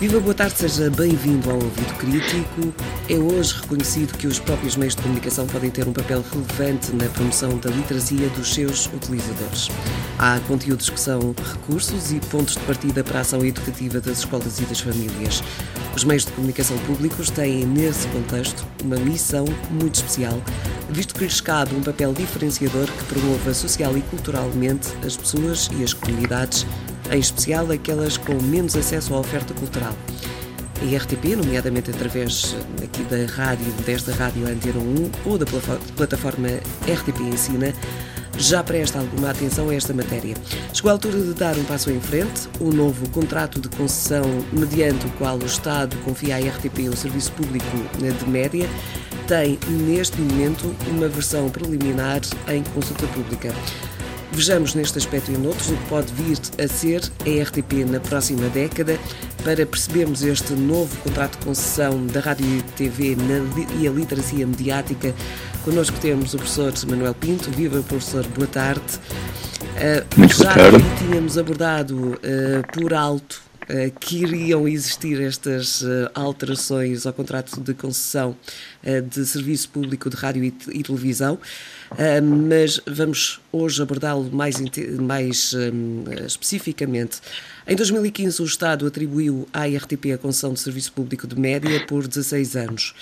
Viva, boa tarde, seja bem-vindo ao Ouvido Crítico. É hoje reconhecido que os próprios meios de comunicação podem ter um papel relevante na promoção da literacia dos seus utilizadores. Há conteúdos que são recursos e pontos de partida para a ação educativa das escolas e das famílias. Os meios de comunicação públicos têm, nesse contexto, uma missão muito especial, visto que lhes cabe um papel diferenciador que promova social e culturalmente as pessoas e as comunidades em especial aquelas com menos acesso à oferta cultural. A RTP, nomeadamente através aqui da rádio, desta rádio Antena 1 ou da plataforma RTP Ensina, já presta alguma atenção a esta matéria. Chegou a altura de dar um passo em frente. O novo contrato de concessão, mediante o qual o Estado confia à RTP o serviço público de média, tem neste momento uma versão preliminar em consulta pública. Vejamos neste aspecto e noutros o que pode vir a ser a RTP na próxima década para percebermos este novo contrato de concessão da Rádio e TV e a literacia mediática. Connosco temos o professor Manuel Pinto. Viva, professor, boa tarde. Uh, Muito boa tarde. Já tínhamos abordado uh, por alto que iriam existir estas alterações ao contrato de concessão de serviço público de rádio e, televisão. Mas vamos hoje abordá-lo mais, mais especificamente. Em 2015, o Estado atribuiu à RTP a concessão de serviço público de média por 16 anos.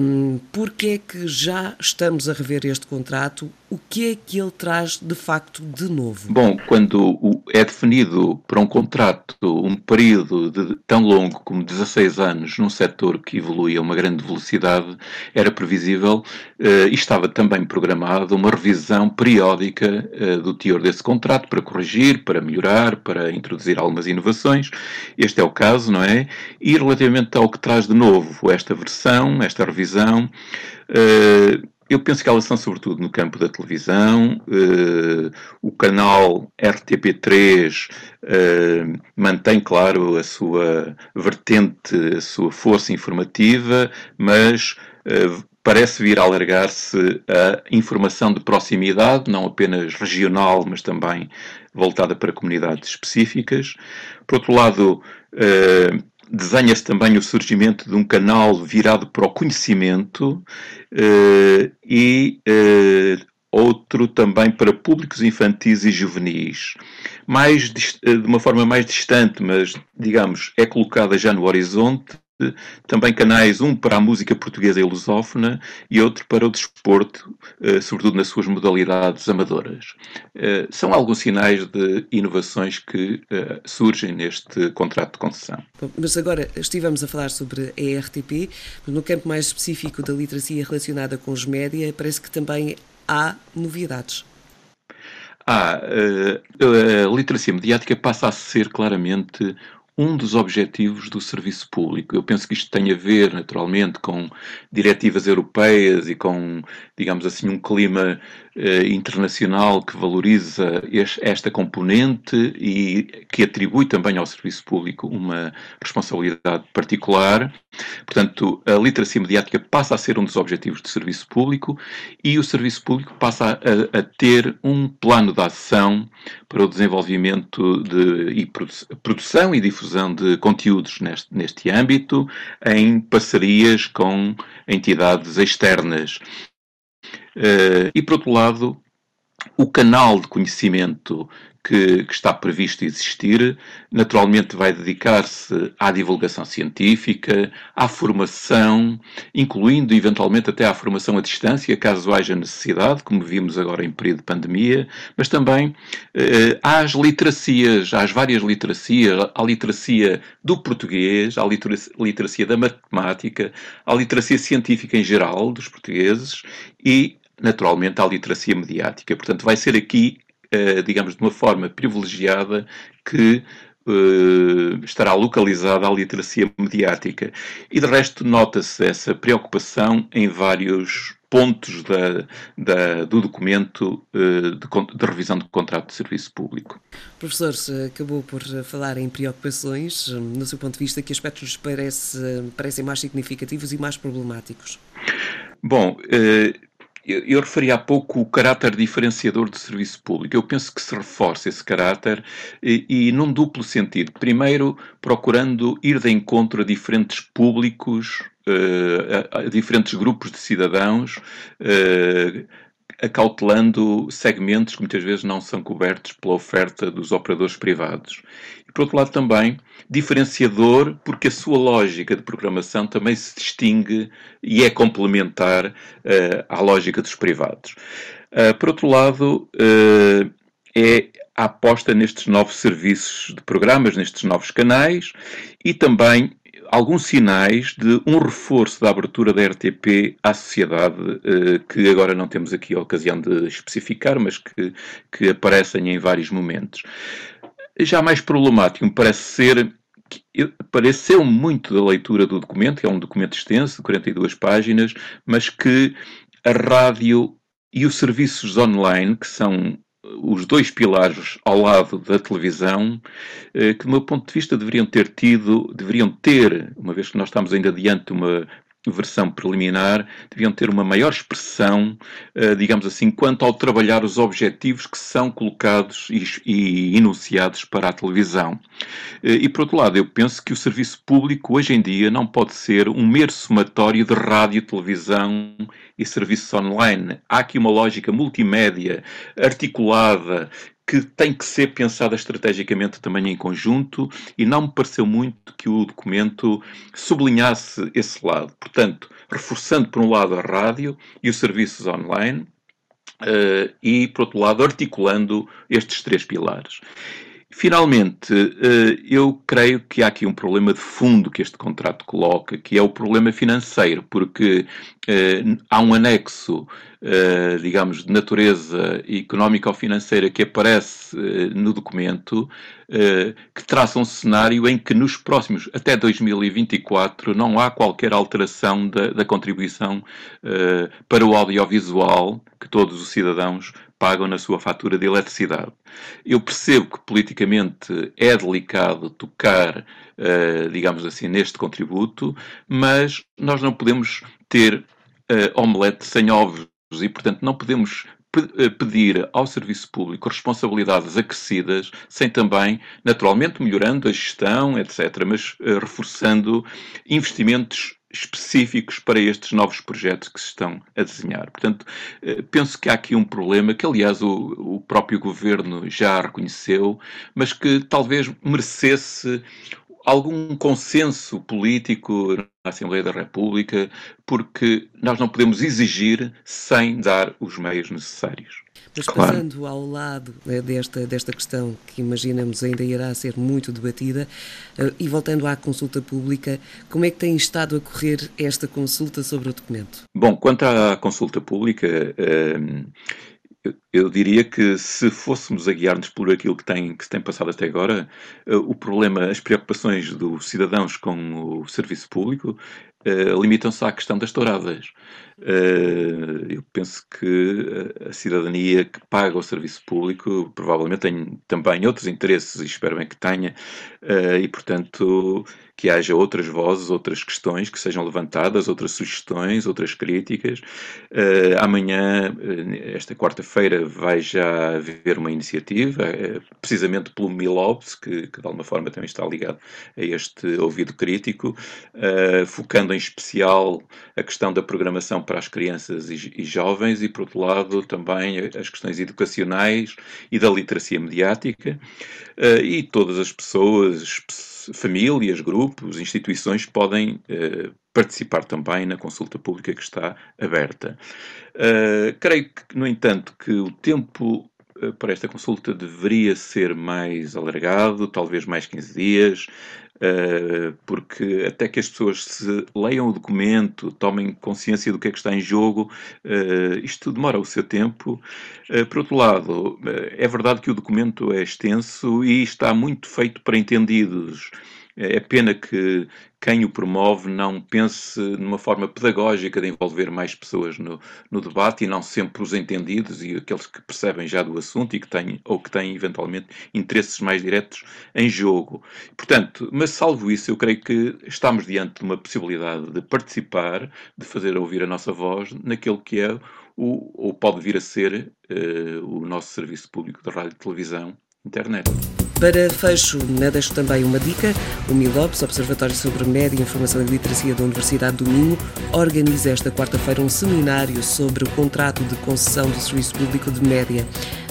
Um, Por que é que já estamos a rever este contrato? O que é que ele traz de facto de novo? Bom, quando é definido para um contrato um período de, tão longo como 16 anos num setor que evolui a uma grande velocidade, era previsível uh, e estava também programado uma revisão periódica uh, do teor desse contrato para corrigir, para melhorar, para introduzir algumas inovações. Este é o caso, não é? E relativamente ao que traz de novo esta versão, esta revisão, uh, eu penso que elas são sobretudo no campo da televisão. Uh, o canal RTP3 uh, mantém, claro, a sua vertente, a sua força informativa, mas uh, parece vir a alargar-se a informação de proximidade, não apenas regional, mas também voltada para comunidades específicas. Por outro lado, desenha-se também o surgimento de um canal virado para o conhecimento uh, e uh, outro também para públicos infantis e juvenis. Mais, de uma forma mais distante, mas, digamos, é colocada já no horizonte, também canais, um para a música portuguesa e lusófona e outro para o desporto, eh, sobretudo nas suas modalidades amadoras. Eh, são alguns sinais de inovações que eh, surgem neste contrato de concessão. Mas agora estivemos a falar sobre a RTP, no campo mais específico da literacia relacionada com os média, parece que também há novidades. Ah, a literacia mediática passa a ser claramente um dos objetivos do serviço público. Eu penso que isto tem a ver, naturalmente, com diretivas europeias e com, digamos assim, um clima eh, internacional que valoriza esta componente e que atribui também ao serviço público uma responsabilidade particular. Portanto, a literacia mediática passa a ser um dos objetivos do serviço público e o serviço público passa a, a ter um plano de ação para o desenvolvimento de e produção e difusão de conteúdos neste, neste âmbito, em parcerias com entidades externas. Uh, e, por outro lado, o canal de conhecimento que, que, está previsto existir, naturalmente vai dedicar-se à divulgação científica, à formação, incluindo eventualmente até à formação à distância, caso haja necessidade, como vimos agora em período de pandemia, mas também eh, às literacias, às várias literacias, à literacia do português, à literacia, literacia da matemática, à literacia científica em geral dos portugueses e naturalmente à literacia mediática. Portanto, vai ser aqui eh, digamos, de uma forma privilegiada que Uh, estará localizada à literacia mediática. E de resto, nota-se essa preocupação em vários pontos da, da, do documento uh, de, de, revisão do contrato de serviço público. Professor, acabou por falar em preocupações. No seu ponto de vista, que aspectos parece, parecem mais significativos e mais problemáticos? Bom, uh, eu, eu referi há pouco o caráter diferenciador do serviço público. Eu penso que se reforça esse caráter e, e num duplo sentido. Primeiro, procurando ir de encontro a diferentes públicos, uh, a, a, diferentes grupos de cidadãos, uh, acautelando segmentos que muitas vezes não são cobertos pela oferta dos operadores privados. E, por outro lado, também diferenciador, porque a sua lógica de programação também se distingue e é complementar uh, à lógica dos privados. Uh, por outro lado, uh, é a aposta nestes novos serviços de programas, nestes novos canais e também alguns sinais de um reforço da abertura da RTP à sociedade, eh, que agora não temos aqui a ocasião de especificar, mas que, que aparecem em vários momentos. Já mais problemático parece ser pareceu muito da leitura do documento, é um documento extenso, de 42 páginas, mas que a rádio e os serviços online, que são os dois pilares ao lado da televisão, eh, que do meu ponto de vista deveriam ter tido, deveriam ter, uma vez que nós estamos ainda diante de uma versão preliminar, deviam ter uma maior expressão, eh, digamos assim, quanto ao trabalhar os objetivos que são colocados e, enunciados para a televisão. Eh, e, por outro lado, eu penso que o serviço público, hoje em dia, não pode ser um mero somatório de rádio, televisão e serviços online. Há aqui uma lógica multimédia, articulada, que tem que ser pensada estrategicamente também em conjunto e não me pareceu muito que o documento sublinhasse esse lado. Portanto, reforçando por um lado a rádio e os serviços online uh, e, por outro lado, articulando estes três pilares. Finalmente, uh, eu creio que há aqui um problema de fundo que este contrato coloca, que é o problema financeiro, porque uh, há um anexo eh, digamos, de natureza económica ou financeira que aparece no documento, que traça um cenário em que nos próximos, até 2024, não há qualquer alteração da, da contribuição para o audiovisual que todos os cidadãos pagam na sua fatura de eletricidade. Eu percebo que politicamente é delicado tocar, uh, digamos assim, neste contributo, mas nós não podemos ter uh, omelete sem ovos e, portanto, não podemos eh, pedir ao serviço público responsabilidades acrescidas, sem também, naturalmente, melhorando a gestão, etc., mas uh, reforçando investimentos específicos para estes novos projetos que se estão a desenhar. Portanto, uh, penso que há aqui um problema que, aliás, o, o próprio governo já reconheceu, mas que talvez merecesse algum consenso político na Assembleia da República, porque nós não podemos exigir sem dar os meios necessários. Mas claro. passando ao lado né, desta, desta questão que imaginamos ainda irá ser muito debatida, uh, e voltando à consulta pública, como é que tem estado a correr esta consulta sobre o documento? Bom, quanto à consulta pública, uh, eu, diria que se fôssemos a guiar-nos por aquilo que tem, que se tem passado até agora, uh, o problema, as preocupações dos cidadãos com o serviço público uh, limitam-se à questão das touradas. Uh, eu penso que a cidadania que paga o serviço público provavelmente tem também outros interesses, e espero bem que tenha, e portanto que haja outras vozes, outras questões que sejam levantadas, outras sugestões, outras críticas. Uh, amanhã, uh, esta quarta-feira, vai já haver uma iniciativa, uh, precisamente pelo Milobs, que, que, de alguma forma também está ligado a este ouvido crítico, focando em especial a questão da programação para as crianças e, e jovens e, por outro lado, também as questões educacionais e da literacia mediática. e todas as pessoas, famílias, grupos, instituições podem uh, participar também na consulta pública que está aberta. Uh, creio que, no entanto, que o tempo eh, para esta consulta deveria ser mais alargado, talvez mais 15 dias, porque até que as pessoas se leiam o documento, tomem consciência do que é que está em jogo, isto demora o seu tempo. Por outro lado, é verdade que o documento é extenso e está muito feito para entendidos. É pena que quem o promove não pense numa forma pedagógica de envolver mais pessoas no, no, debate e não sempre os entendidos e aqueles que percebem já do assunto e que têm, ou que têm eventualmente interesses mais diretos em jogo. Portanto, mas salvo isso, eu creio que estamos diante de uma possibilidade de participar, de fazer ouvir a nossa voz naquele que é o, ou pode vir a ser uh, o nosso serviço público de rádio e televisão, internet. Para fecho, né, deixo também uma dica. O MILOPS, Observatório sobre Média, Informação e Literacia da Universidade do Minho, organiza esta quarta-feira um seminário sobre o contrato de concessão do Serviço Público de Média.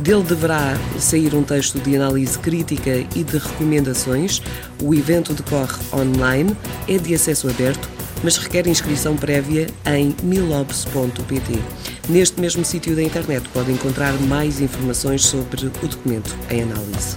Dele deverá sair um texto de análise crítica e de recomendações. O evento decorre online, é de acesso aberto, mas requer inscrição prévia em milobs.pt. Neste mesmo sítio da internet pode encontrar mais informações sobre o documento em análise.